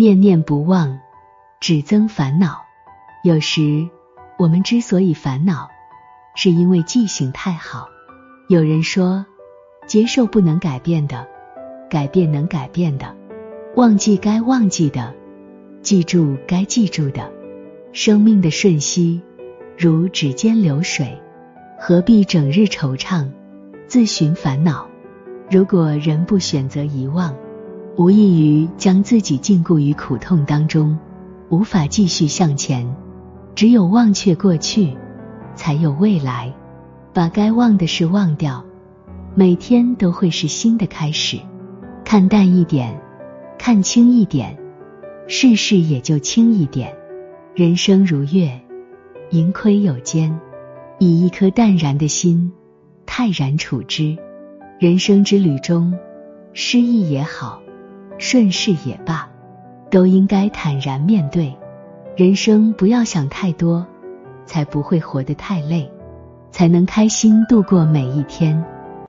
念念不忘，只增烦恼。有时我们之所以烦恼，是因为记性太好。有人说，接受不能改变的，改变能改变的；忘记该忘记的，记住该记住的。生命的瞬息如指尖流水，何必整日惆怅，自寻烦恼？如果人不选择遗忘，无异于将自己禁锢于苦痛当中，无法继续向前。只有忘却过去，才有未来。把该忘的事忘掉，每天都会是新的开始。看淡一点，看清一点，世事也就轻一点。人生如月，盈亏有间。以一颗淡然的心，泰然处之。人生之旅中，失意也好。顺势也罢，都应该坦然面对。人生不要想太多，才不会活得太累，才能开心度过每一天。